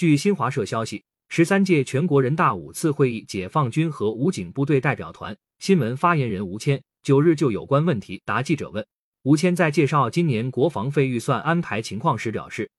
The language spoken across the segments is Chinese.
据新华社消息，十三届全国人大五次会议解放军和武警部队代表团新闻发言人吴谦九日就有关问题答记者问。吴谦在介绍今年国防费预算安排情况时表示，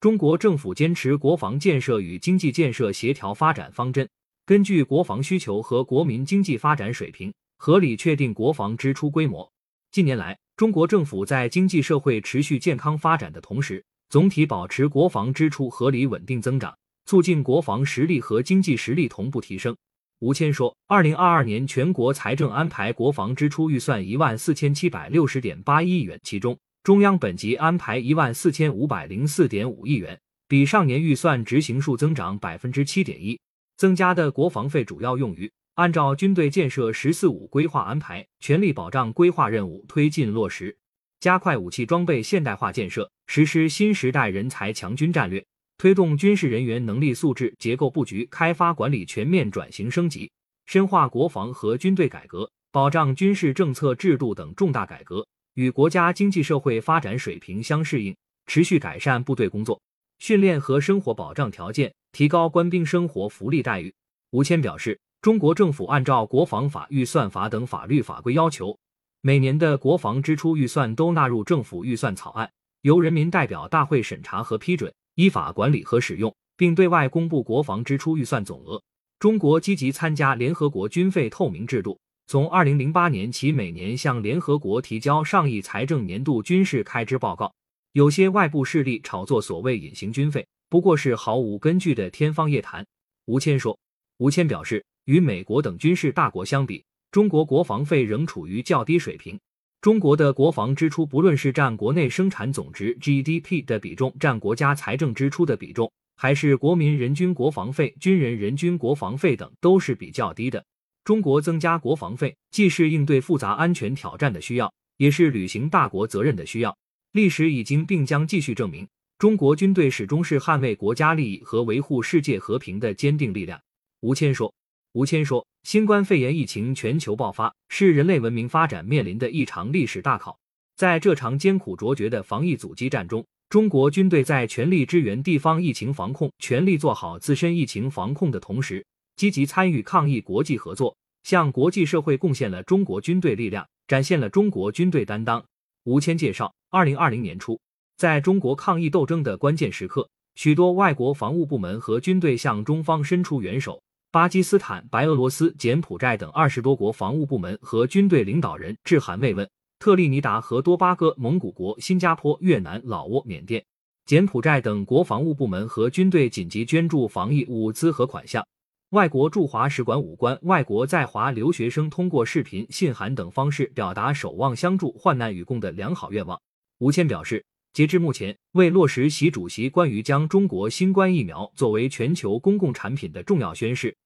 中国政府坚持国防建设与经济建设协调发展方针，根据国防需求和国民经济发展水平，合理确定国防支出规模。近年来，中国政府在经济社会持续健康发展的同时，总体保持国防支出合理稳定增长，促进国防实力和经济实力同步提升。吴谦说，二零二二年全国财政安排国防支出预算一万四千七百六十点八亿元，其中中央本级安排一万四千五百零四点五亿元，比上年预算执行数增长百分之七点一。增加的国防费主要用于按照军队建设“十四五”规划安排，全力保障规划任务推进落实。加快武器装备现代化建设，实施新时代人才强军战略，推动军事人员能力素质结构布局开发管理全面转型升级，深化国防和军队改革，保障军事政策制度等重大改革与国家经济社会发展水平相适应，持续改善部队工作、训练和生活保障条件，提高官兵生活福利待遇。吴谦表示，中国政府按照国防法、预算法等法律法规要求。每年的国防支出预算都纳入政府预算草案，由人民代表大会审查和批准，依法管理和使用，并对外公布国防支出预算总额。中国积极参加联合国军费透明制度，从二零零八年起，每年向联合国提交上亿财政年度军事开支报告。有些外部势力炒作所谓隐形军费，不过是毫无根据的天方夜谭。吴谦说。吴谦表示，与美国等军事大国相比。中国国防费仍处于较低水平。中国的国防支出，不论是占国内生产总值 GDP 的比重，占国家财政支出的比重，还是国民人均国防费、军人人均国防费等，都是比较低的。中国增加国防费，既是应对复杂安全挑战的需要，也是履行大国责任的需要。历史已经并将继续证明，中国军队始终是捍卫国家利益和维护世界和平的坚定力量。吴谦说。吴谦说：“新冠肺炎疫情全球爆发，是人类文明发展面临的一场历史大考。在这场艰苦卓绝的防疫阻击战中，中国军队在全力支援地方疫情防控、全力做好自身疫情防控的同时，积极参与抗疫国际合作，向国际社会贡献了中国军队力量，展现了中国军队担当。”吴谦介绍，二零二零年初，在中国抗疫斗争的关键时刻，许多外国防务部门和军队向中方伸出援手。巴基斯坦、白俄罗斯、柬埔寨等二十多国防务部门和军队领导人致函慰问。特立尼达和多巴哥、蒙古国、新加坡、越南、老挝、缅甸、柬埔寨等国防务部门和军队紧急捐助防疫物资和款项。外国驻华使馆武官、外国在华留学生通过视频、信函等方式表达守望相助、患难与共的良好愿望。吴谦表示，截至目前，为落实习主席关于将中国新冠疫苗作为全球公共产品的重要宣誓。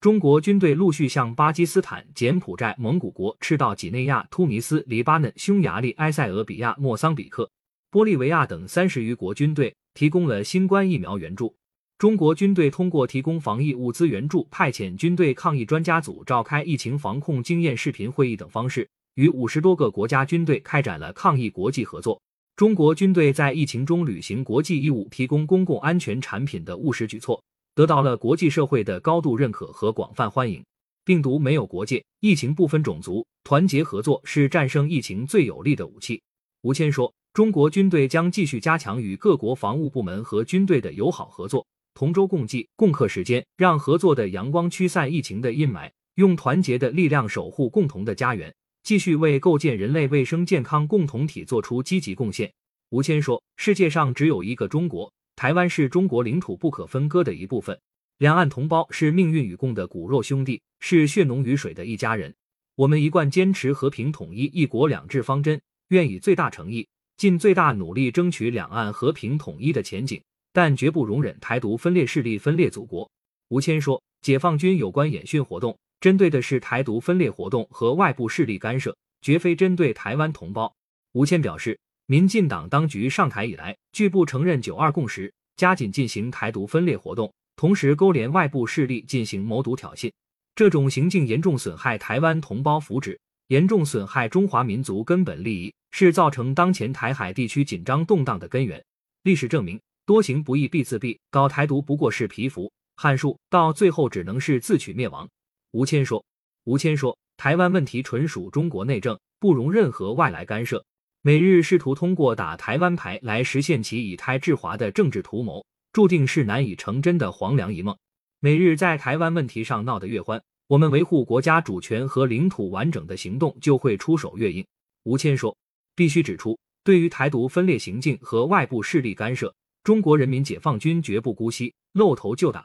中国军队陆续向巴基斯坦、柬埔寨、蒙古国、赤道几内亚、突尼斯、黎巴嫩、匈牙利、埃塞俄比亚、莫桑比克、玻利维亚等三十余国军队提供了新冠疫苗援助。中国军队通过提供防疫物资援助、派遣军队抗疫专家组、召开疫情防控经验视频会议等方式，与五十多个国家军队开展了抗疫国际合作。中国军队在疫情中履行国际义务，提供公共安全产品的务实举措。得到了国际社会的高度认可和广泛欢迎。病毒没有国界，疫情不分种族，团结合作是战胜疫情最有力的武器。吴谦说，中国军队将继续加强与各国防务部门和军队的友好合作，同舟共济，共克时艰，让合作的阳光驱散疫情的阴霾，用团结的力量守护共同的家园，继续为构建人类卫生健康共同体做出积极贡献。吴谦说，世界上只有一个中国。台湾是中国领土不可分割的一部分，两岸同胞是命运与共的骨肉兄弟，是血浓于水的一家人。我们一贯坚持和平统一、一国两制方针，愿以最大诚意、尽最大努力争取两岸和平统一的前景，但绝不容忍台独分裂势力分裂祖国。吴谦说，解放军有关演训活动，针对的是台独分裂活动和外部势力干涉，绝非针对台湾同胞。吴谦表示。民进党当局上台以来，拒不承认“九二共识”，加紧进行台独分裂活动，同时勾连外部势力进行谋独挑衅，这种行径严重损害台湾同胞福祉，严重损害中华民族根本利益，是造成当前台海地区紧张动荡的根源。历史证明，多行不义必自毙，搞台独不过是蚍蜉撼树，到最后只能是自取灭亡。吴谦说。吴谦说，台湾问题纯属中国内政，不容任何外来干涉。美日试图通过打台湾牌来实现其以台制华的政治图谋，注定是难以成真的黄粱一梦。美日在台湾问题上闹得越欢，我们维护国家主权和领土完整的行动就会出手越硬。吴谦说，必须指出，对于台独分裂行径和外部势力干涉，中国人民解放军绝不姑息，露头就打。